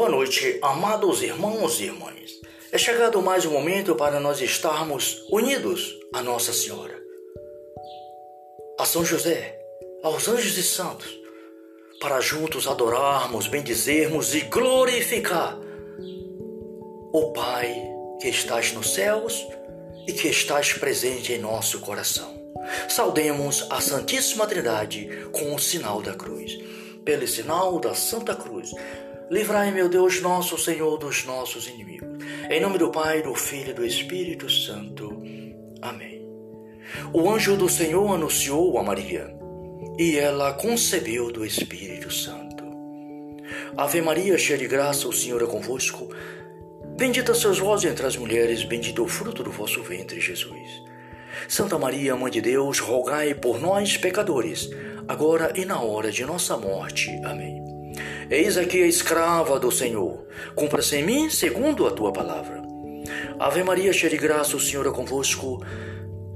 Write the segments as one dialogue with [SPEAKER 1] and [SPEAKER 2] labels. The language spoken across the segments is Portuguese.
[SPEAKER 1] Boa noite, amados irmãos e irmãs. É chegado mais um momento para nós estarmos unidos a Nossa Senhora, a São José, aos anjos e santos, para juntos adorarmos, bendizermos e glorificar o Pai que estás nos céus e que estás presente em nosso coração. Saudemos a Santíssima Trindade com o sinal da cruz. Pelo sinal da Santa Cruz, livrai, meu Deus, nosso Senhor, dos nossos inimigos. Em nome do Pai, do Filho e do Espírito Santo. Amém. O anjo do Senhor anunciou a Maria, e ela concebeu do Espírito Santo. Ave Maria, cheia de graça, o Senhor é convosco. Bendita sois vós entre as mulheres, bendito o fruto do vosso ventre, Jesus. Santa Maria, Mãe de Deus, rogai por nós, pecadores, agora e na hora de nossa morte. Amém. Eis aqui a escrava do Senhor, cumpra-se em mim segundo a tua palavra. Ave Maria, cheia de graça, o Senhor é convosco.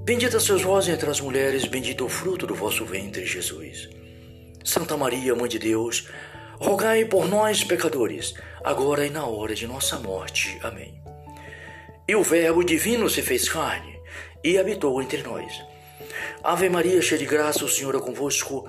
[SPEAKER 1] Bendita sois vós entre as mulheres, bendito o fruto do vosso ventre, Jesus. Santa Maria, Mãe de Deus, rogai por nós, pecadores, agora e na hora de nossa morte. Amém. E o Verbo divino se fez carne e habitou entre nós. Ave Maria, cheia de graça, o Senhor é convosco.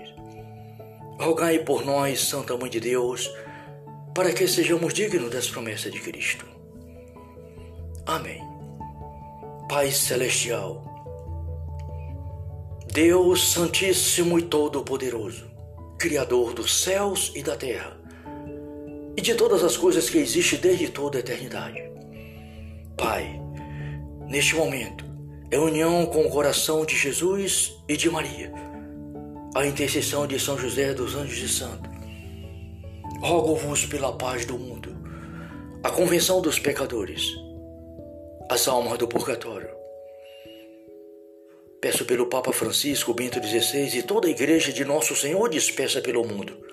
[SPEAKER 1] Rogai por nós, Santa Mãe de Deus, para que sejamos dignos das promessas de Cristo. Amém. Pai Celestial, Deus Santíssimo e Todo-Poderoso, Criador dos céus e da terra, e de todas as coisas que existem desde toda a eternidade. Pai, neste momento, é união com o coração de Jesus e de Maria, a intercessão de São José dos Anjos e Santos. Rogo-vos pela paz do mundo, a convenção dos pecadores, as almas do purgatório. Peço pelo Papa Francisco Bento XVI e toda a Igreja de Nosso Senhor dispersa pelo mundo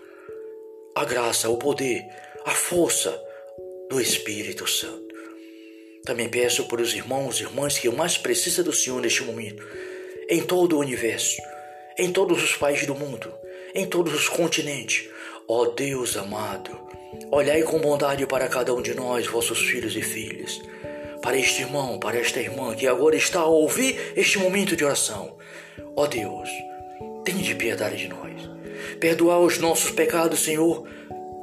[SPEAKER 1] a graça, o poder, a força do Espírito Santo. Também peço por os irmãos e irmãs que mais precisam do Senhor neste momento, em todo o universo, em todos os países do mundo, em todos os continentes. Ó Deus amado, olhai com bondade para cada um de nós, vossos filhos e filhas, para este irmão, para esta irmã que agora está a ouvir este momento de oração. Ó Deus, tenha piedade de nós. Perdoar os nossos pecados, Senhor,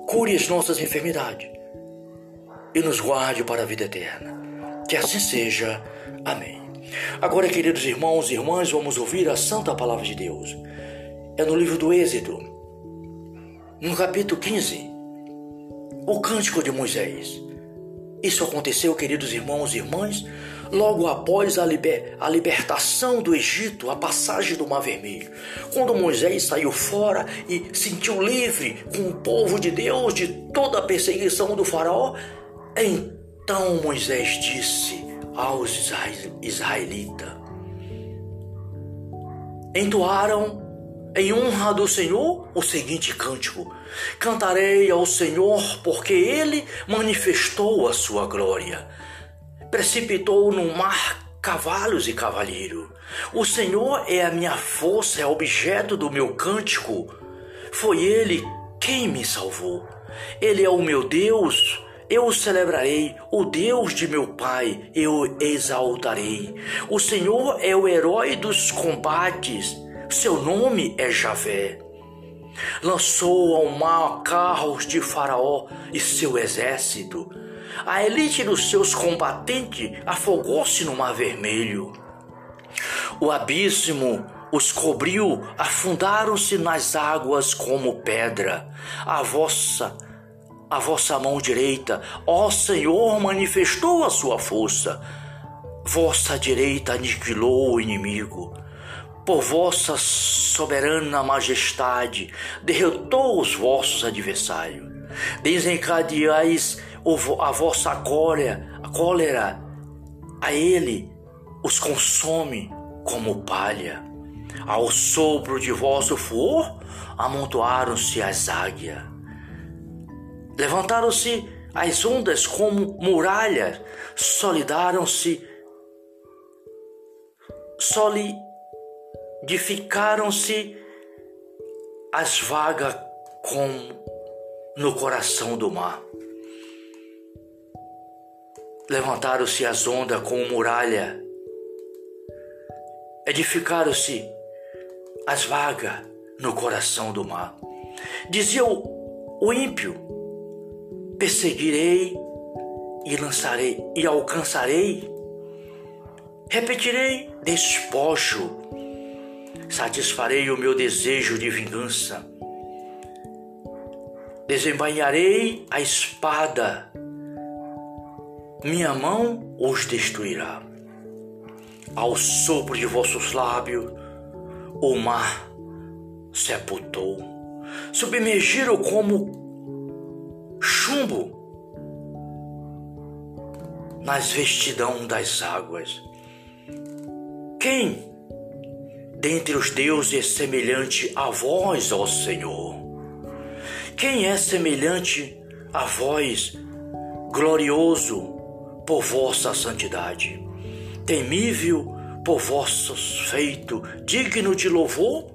[SPEAKER 1] cure as nossas enfermidades e nos guarde para a vida eterna. Que assim seja. Amém. Agora, queridos irmãos e irmãs, vamos ouvir a santa palavra de Deus. É no livro do Êxodo, no capítulo 15, o cântico de Moisés. Isso aconteceu, queridos irmãos e irmãs, logo após a, liber, a libertação do Egito, a passagem do Mar Vermelho. Quando Moisés saiu fora e sentiu livre com o povo de Deus de toda a perseguição do Faraó, então Moisés disse aos israelitas: entoaram em honra do Senhor o seguinte cântico: Cantarei ao Senhor porque ele manifestou a sua glória. Precipitou no mar cavalos e cavalheiro. O Senhor é a minha força, é objeto do meu cântico. Foi ele quem me salvou. Ele é o meu Deus, eu celebrarei, o Deus de meu Pai, eu exaltarei. O Senhor é o herói dos combates seu nome é Javé. Lançou ao mar carros de Faraó e seu exército. A elite dos seus combatentes afogou-se no Mar Vermelho. O abismo os cobriu, afundaram-se nas águas como pedra. A vossa a vossa mão direita, ó Senhor, manifestou a sua força. Vossa direita aniquilou o inimigo por vossa soberana majestade, derrotou os vossos adversários. Desencadeais a vossa glória cólera a ele os consome como palha. Ao sopro de vosso furor, amontoaram-se as águias. Levantaram-se as ondas como muralhas, solidaram-se, solidificaram-se as vagas como no coração do mar. Levantaram-se as ondas como muralha, edificaram-se as vagas no coração do mar. Dizia o, o ímpio: perseguirei e lançarei e alcançarei, repetirei despojo, satisfarei o meu desejo de vingança, desembainharei a espada minha mão os destruirá. Ao sopro de vossos lábios, o mar sepultou. Submergiram como chumbo nas vestidão das águas. Quem dentre os deuses é semelhante a vós, ó Senhor? Quem é semelhante a vós, glorioso por vossa santidade, temível por vossos feitos, digno de louvor,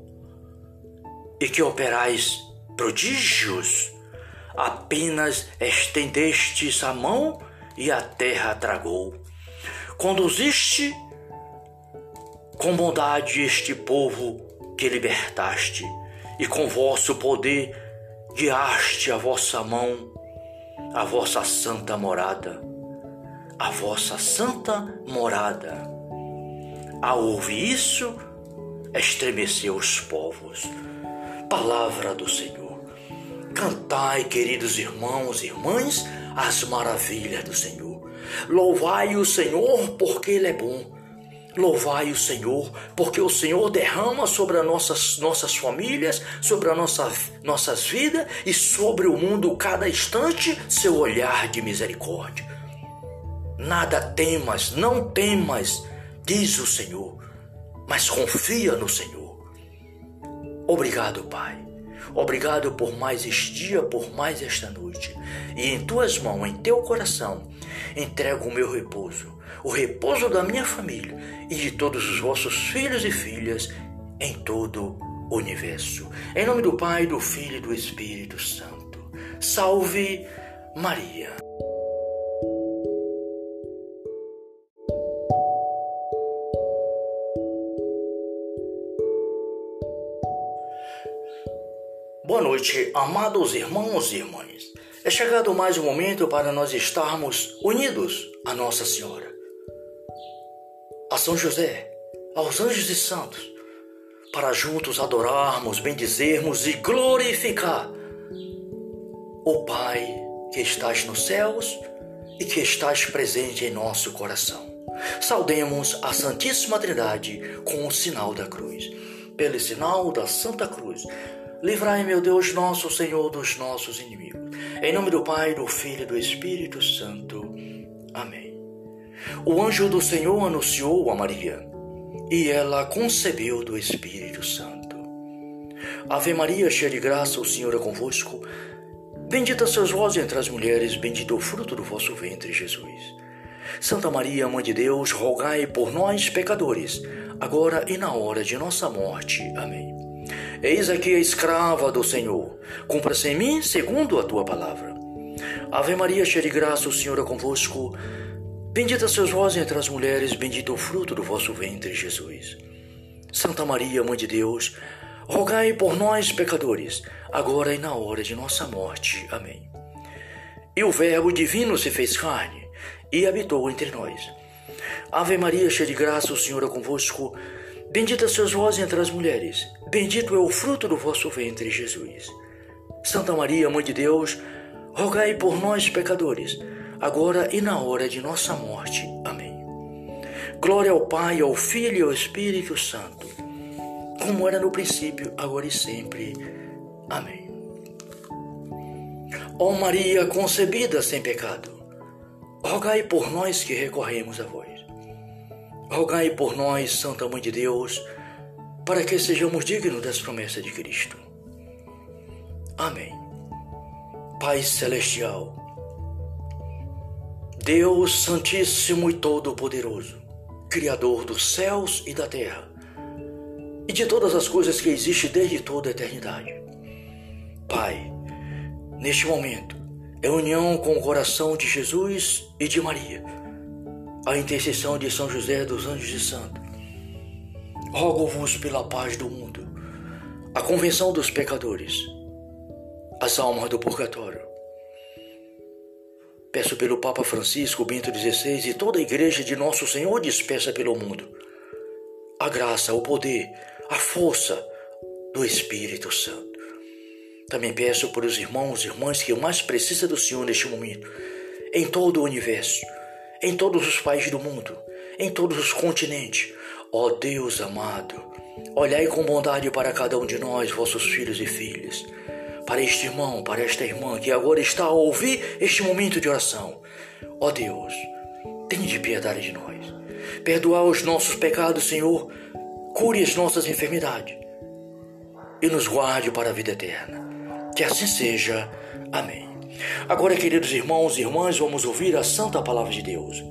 [SPEAKER 1] e que operais prodígios, apenas estendestes a mão e a terra tragou. Conduziste com bondade este povo que libertaste, e com vosso poder guiaste a vossa mão, a vossa santa morada a vossa santa morada. Ao ouvir isso, estremeceu os povos. Palavra do Senhor. Cantai, queridos irmãos e irmãs, as maravilhas do Senhor. Louvai o Senhor, porque Ele é bom. Louvai o Senhor, porque o Senhor derrama sobre as nossas, nossas famílias, sobre as nossa, nossas vidas e sobre o mundo cada instante seu olhar de misericórdia. Nada temas, não temas, diz o Senhor, mas confia no Senhor. Obrigado, Pai. Obrigado por mais este dia, por mais esta noite. E em tuas mãos, em teu coração, entrego o meu repouso, o repouso da minha família e de todos os vossos filhos e filhas em todo o universo. Em nome do Pai, do Filho e do Espírito Santo. Salve Maria. Boa noite, amados irmãos e irmãs. É chegado mais um momento para nós estarmos unidos a Nossa Senhora, a São José, aos anjos e santos, para juntos adorarmos, bendizermos e glorificar o Pai que estás nos céus e que estás presente em nosso coração. Saudemos a Santíssima Trindade com o sinal da cruz. Pelo sinal da Santa Cruz, Livrai, meu Deus, nosso Senhor, dos nossos inimigos. Em nome do Pai, do Filho e do Espírito Santo. Amém. O anjo do Senhor anunciou a Maria, e ela concebeu do Espírito Santo. Ave Maria, cheia de graça, o Senhor é convosco. Bendita sois vós entre as mulheres, bendito o fruto do vosso ventre, Jesus. Santa Maria, Mãe de Deus, rogai por nós, pecadores, agora e na hora de nossa morte. Amém. Eis aqui a escrava do Senhor. Cumpra-se em mim segundo a tua palavra. Ave Maria, cheia de graça, o Senhor é convosco. Bendita sois vós entre as mulheres, bendito o fruto do vosso ventre, Jesus. Santa Maria, Mãe de Deus, rogai por nós, pecadores, agora e na hora de nossa morte. Amém. E o Verbo divino se fez carne e habitou entre nós. Ave Maria, cheia de graça, o Senhor é convosco. Bendita sois vós entre as mulheres, bendito é o fruto do vosso ventre, Jesus. Santa Maria, Mãe de Deus, rogai por nós, pecadores, agora e na hora de nossa morte. Amém. Glória ao Pai, ao Filho e ao Espírito Santo, como era no princípio, agora e sempre. Amém. Ó Maria concebida sem pecado, rogai por nós que recorremos a vós. Rogai por nós, Santa Mãe de Deus, para que sejamos dignos das promessas de Cristo. Amém. Pai Celestial, Deus Santíssimo e Todo-Poderoso, Criador dos céus e da terra, e de todas as coisas que existem desde toda a eternidade. Pai, neste momento, em união com o coração de Jesus e de Maria, a intercessão de São José dos Anjos de Santo, rogo-vos pela paz do mundo, a convenção dos pecadores, as almas do purgatório, Peço pelo Papa Francisco Bento XVI e toda a Igreja de Nosso Senhor dispersa pelo mundo. A graça, o poder, a força do Espírito Santo. Também peço por os irmãos e irmãs que mais precisam do Senhor neste momento, em todo o universo, em todos os países do mundo, em todos os continentes. Ó Deus amado, olhai com bondade para cada um de nós, vossos filhos e filhas para este irmão, para esta irmã que agora está a ouvir este momento de oração. Ó Deus, de piedade de nós. Perdoar os nossos pecados, Senhor. Cure as nossas enfermidades e nos guarde para a vida eterna. Que assim seja. Amém. Agora, queridos irmãos e irmãs, vamos ouvir a santa palavra de Deus.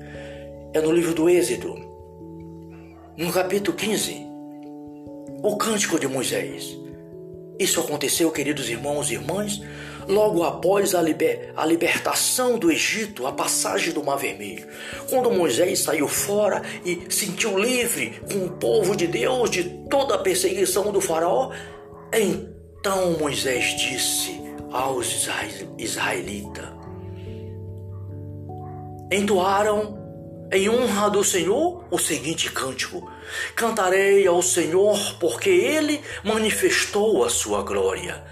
[SPEAKER 1] É no livro do Êxodo, no capítulo 15, o cântico de Moisés. Isso aconteceu, queridos irmãos e irmãs, logo após a, liber, a libertação do Egito, a passagem do Mar Vermelho. Quando Moisés saiu fora e sentiu livre com o povo de Deus de toda a perseguição do Faraó, então Moisés disse aos israelitas: Entoaram em honra do Senhor o seguinte cântico: Cantarei ao Senhor porque ele manifestou a sua glória.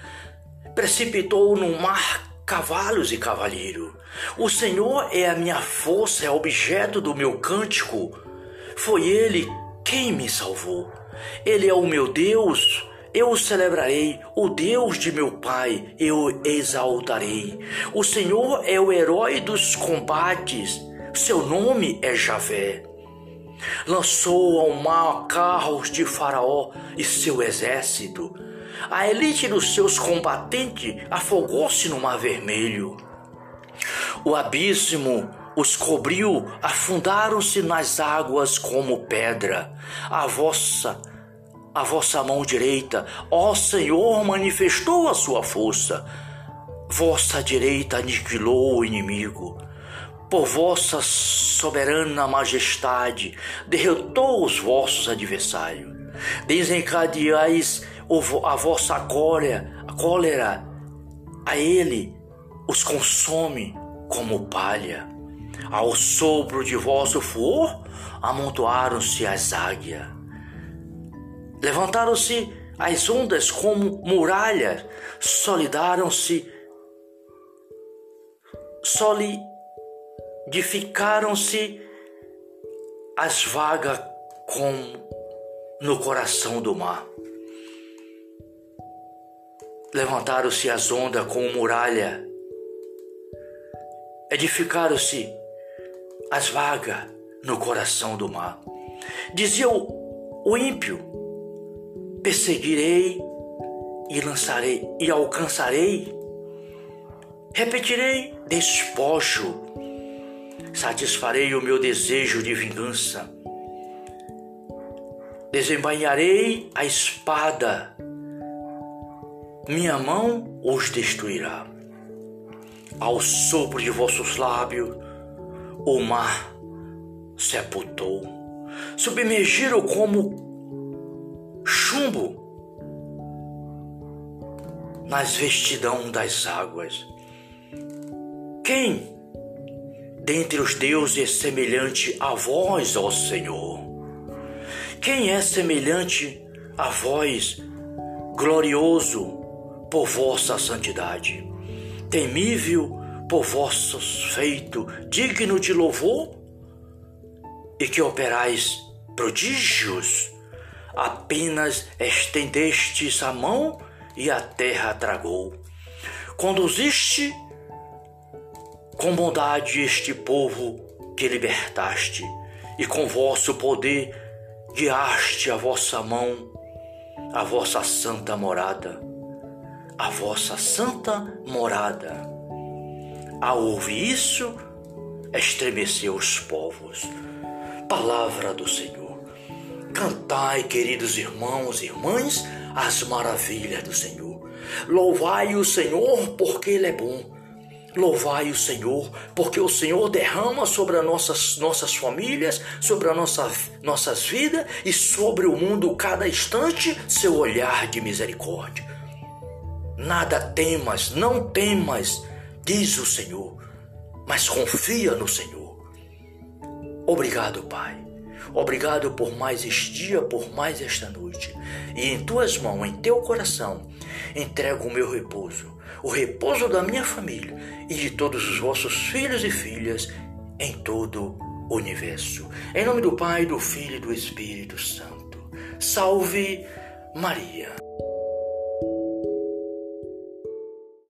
[SPEAKER 1] Precipitou no mar cavalos e cavalheiro. O Senhor é a minha força, é objeto do meu cântico. Foi ele quem me salvou. Ele é o meu Deus, eu celebrarei, o Deus de meu Pai, eu exaltarei. O Senhor é o herói dos combates seu nome é Javé. Lançou ao mar carros de Faraó e seu exército. A elite dos seus combatentes afogou-se no Mar Vermelho. O abismo os cobriu, afundaram-se nas águas como pedra. A vossa a vossa mão direita, ó Senhor, manifestou a sua força. Vossa direita aniquilou o inimigo por vossa soberana majestade, derrotou os vossos adversários. Desencadeais a vossa cólera, a cólera, a ele os consome como palha. Ao sopro de vosso furor, amontoaram-se as águias. Levantaram-se as ondas como muralhas, solidaram-se, soli edificaram-se as vagas como no coração do mar. Levantaram-se as ondas como muralha, edificaram-se as vagas no coração do mar. Dizia o, o ímpio: perseguirei e lançarei e alcançarei, repetirei despojo satisfarei o meu desejo de vingança. Desembainharei a espada, minha mão os destruirá. Ao sopro de vossos lábios, o mar sepultou, submergiram como chumbo nas vestidão das águas. Quem dentre os deuses é semelhante a vós, ó Senhor? Quem é semelhante a vós, glorioso por vossa santidade, temível por vossos feitos, digno de louvor? E que operais prodígios, apenas estendestes a mão e a terra tragou. Conduziste com bondade este povo que libertaste, e com vosso poder guiaste a vossa mão, a vossa santa morada, a vossa santa morada. Ao ouvir isso, estremeceu os povos. Palavra do Senhor. Cantai, queridos irmãos e irmãs, as maravilhas do Senhor. Louvai o Senhor, porque Ele é bom Louvai o Senhor, porque o Senhor derrama sobre as nossas, nossas famílias, sobre as nossa, nossas vidas e sobre o mundo cada instante seu olhar de misericórdia. Nada temas, não temas, diz o Senhor, mas confia no Senhor. Obrigado, Pai. Obrigado por mais este dia, por mais esta noite. E em tuas mãos, em teu coração, entrego o meu repouso, o repouso da minha família e de todos os vossos filhos e filhas em todo o universo. Em nome do Pai, do Filho e do Espírito Santo. Salve Maria.